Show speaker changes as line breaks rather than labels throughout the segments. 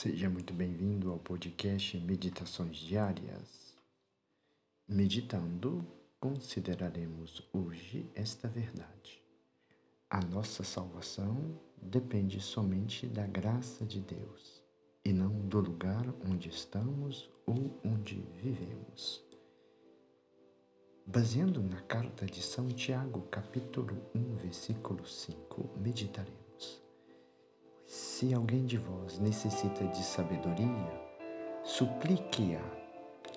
Seja muito bem-vindo ao podcast Meditações Diárias. Meditando, consideraremos hoje esta verdade. A nossa salvação depende somente da graça de Deus e não do lugar onde estamos ou onde vivemos. Baseando na carta de São Tiago, capítulo 1, versículo 5, meditaremos. Se alguém de vós necessita de sabedoria, suplique-a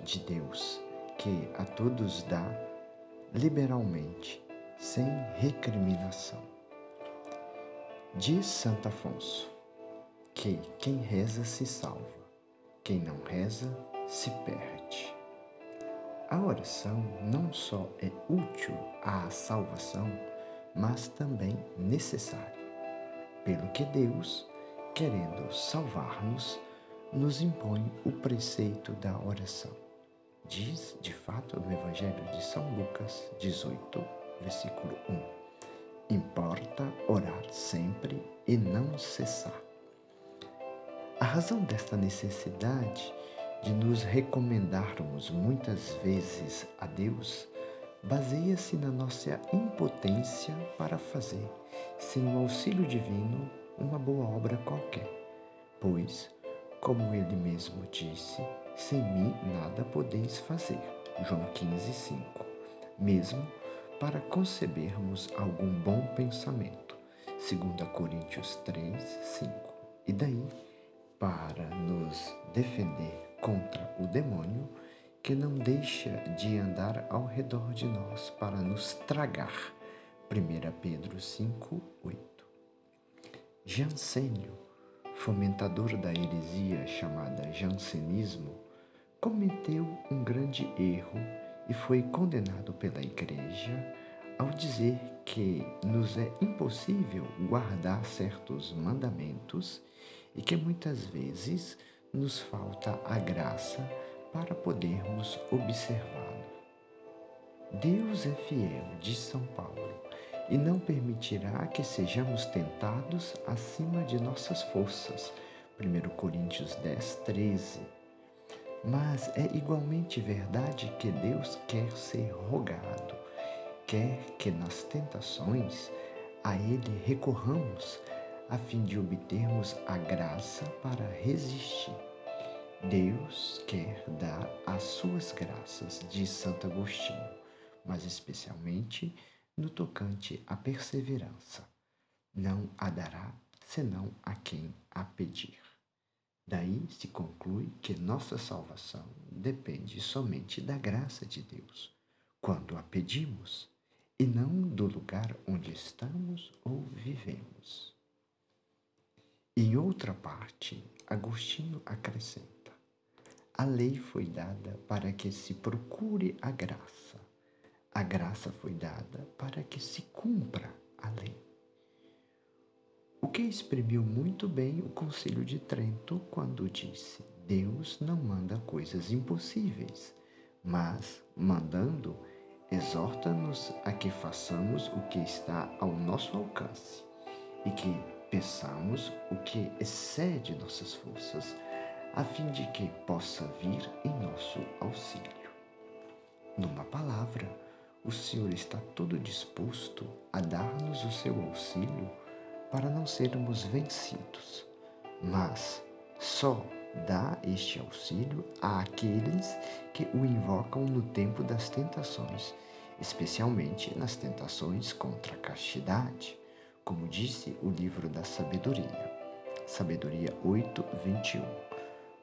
de Deus, que a todos dá liberalmente, sem recriminação. Diz Santo Afonso que quem reza se salva, quem não reza se perde. A oração não só é útil à salvação, mas também necessária, pelo que Deus, querendo salvar-nos, nos impõe o preceito da oração. Diz, de fato, no Evangelho de São Lucas 18, versículo 1: Importa orar sempre e não cessar. A razão desta necessidade de nos recomendarmos muitas vezes a Deus baseia-se na nossa impotência para fazer, sem o auxílio divino, uma boa obra qualquer. Pois, como ele mesmo disse, sem mim nada podeis fazer. João 15, 5. Mesmo para concebermos algum bom pensamento. 2 Coríntios 3, 5. E daí, para nos defender contra o demônio que não deixa de andar ao redor de nós para nos tragar. 1 Pedro 5, 8. Jansênio, fomentador da heresia chamada jansenismo, cometeu um grande erro e foi condenado pela Igreja ao dizer que nos é impossível guardar certos mandamentos e que muitas vezes nos falta a graça para podermos observá-lo. Deus é fiel, diz São Paulo, e não permitirá que sejamos tentados acima de nossas forças. 1 Coríntios 10, 13. Mas é igualmente verdade que Deus quer ser rogado, quer que nas tentações a Ele recorramos a fim de obtermos a graça para resistir. Deus quer dar as suas graças, diz Santo Agostinho, mas especialmente no tocante à perseverança. Não a dará senão a quem a pedir. Daí se conclui que nossa salvação depende somente da graça de Deus, quando a pedimos, e não do lugar onde estamos ou vivemos. Em outra parte, Agostinho acrescenta: a lei foi dada para que se procure a graça. A graça foi dada para que se cumpra a lei. O que exprimiu muito bem o Conselho de Trento quando disse: Deus não manda coisas impossíveis, mas, mandando, exorta-nos a que façamos o que está ao nosso alcance e que peçamos o que excede nossas forças, a fim de que possa vir em nosso auxílio. Numa palavra, o Senhor está todo disposto a dar-nos o seu auxílio para não sermos vencidos, mas só dá este auxílio àqueles que o invocam no tempo das tentações, especialmente nas tentações contra a castidade como disse o livro da sabedoria. Sabedoria 8, 21.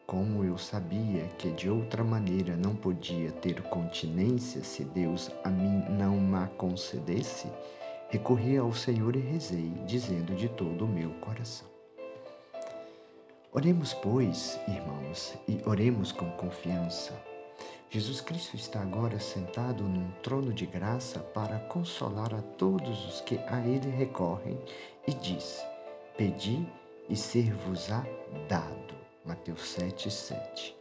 Como eu sabia que de outra maneira não podia ter continência se Deus a mim não ma concedesse, recorri ao Senhor e rezei, dizendo de todo o meu coração. Oremos, pois, irmãos, e oremos com confiança Jesus Cristo está agora sentado num trono de graça para consolar a todos os que a Ele recorrem e diz: Pedi e ser-vos-á dado. Mateus 7, 7.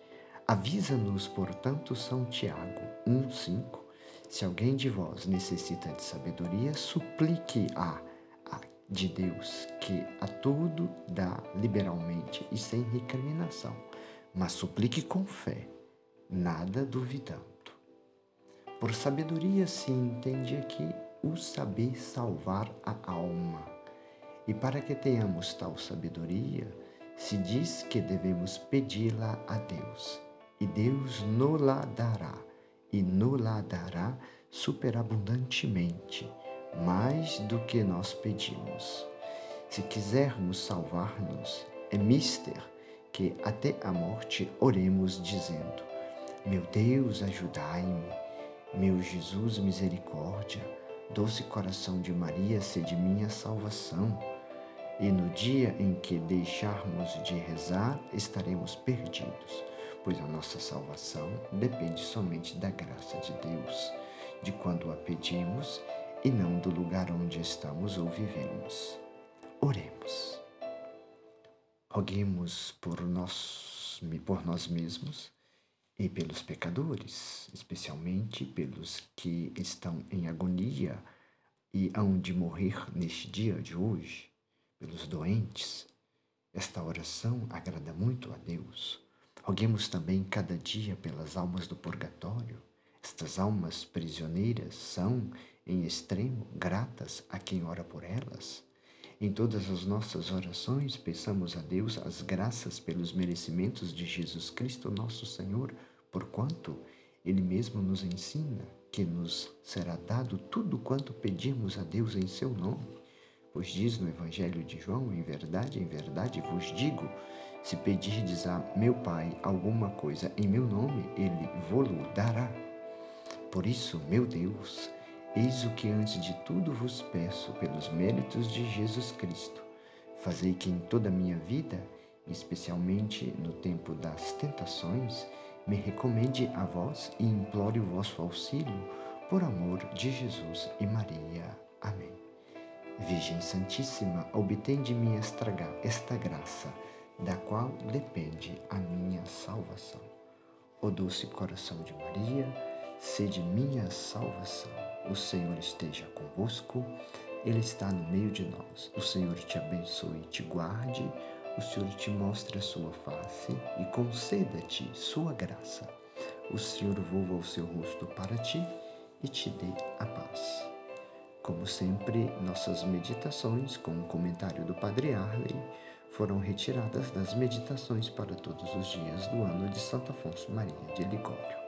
Avisa-nos, portanto, São Tiago 1, 5. Se alguém de vós necessita de sabedoria, suplique-a de Deus que a tudo dá liberalmente e sem recriminação, mas suplique com fé, nada duvidando. Por sabedoria se entende aqui o saber salvar a alma. E para que tenhamos tal sabedoria, se diz que devemos pedi-la a Deus, e Deus nos-la dará, e nos-la dará superabundantemente, mais do que nós pedimos. Se quisermos salvar-nos, é mister que até a morte oremos dizendo: Meu Deus, ajudai-me, meu Jesus, misericórdia, doce coração de Maria, sede minha salvação. E no dia em que deixarmos de rezar, estaremos perdidos, pois a nossa salvação depende somente da graça de Deus, de quando a pedimos e não do lugar onde estamos ou vivemos. Oremos. Roguemos por nós, por nós mesmos e pelos pecadores, especialmente pelos que estão em agonia e hão de morrer neste dia de hoje, pelos doentes. Esta oração agrada muito a Deus. Roguemos também cada dia pelas almas do purgatório. Estas almas prisioneiras são, em extremo, gratas a quem ora por elas. Em todas as nossas orações, peçamos a Deus as graças pelos merecimentos de Jesus Cristo, nosso Senhor, porquanto Ele mesmo nos ensina que nos será dado tudo quanto pedimos a Deus em seu nome. Pois diz no Evangelho de João: Em verdade, em verdade vos digo, se pedirdes a meu Pai alguma coisa em meu nome, Ele vô-lo dará. Por isso, meu Deus, Eis o que antes de tudo vos peço pelos méritos de Jesus Cristo. Fazei que em toda a minha vida, especialmente no tempo das tentações, me recomende a vós e implore o vosso auxílio, por amor de Jesus e Maria. Amém. Virgem Santíssima, obtém de mim esta, graça, da qual depende a minha salvação. O doce coração de Maria, sede minha salvação. O Senhor esteja convosco, Ele está no meio de nós. O Senhor te abençoe e te guarde, o Senhor te mostre a sua face e conceda-te sua graça. O Senhor volva o seu rosto para ti e te dê a paz. Como sempre, nossas meditações com o comentário do Padre Arley foram retiradas das meditações para todos os dias do ano de Santo Afonso Maria de Ligório.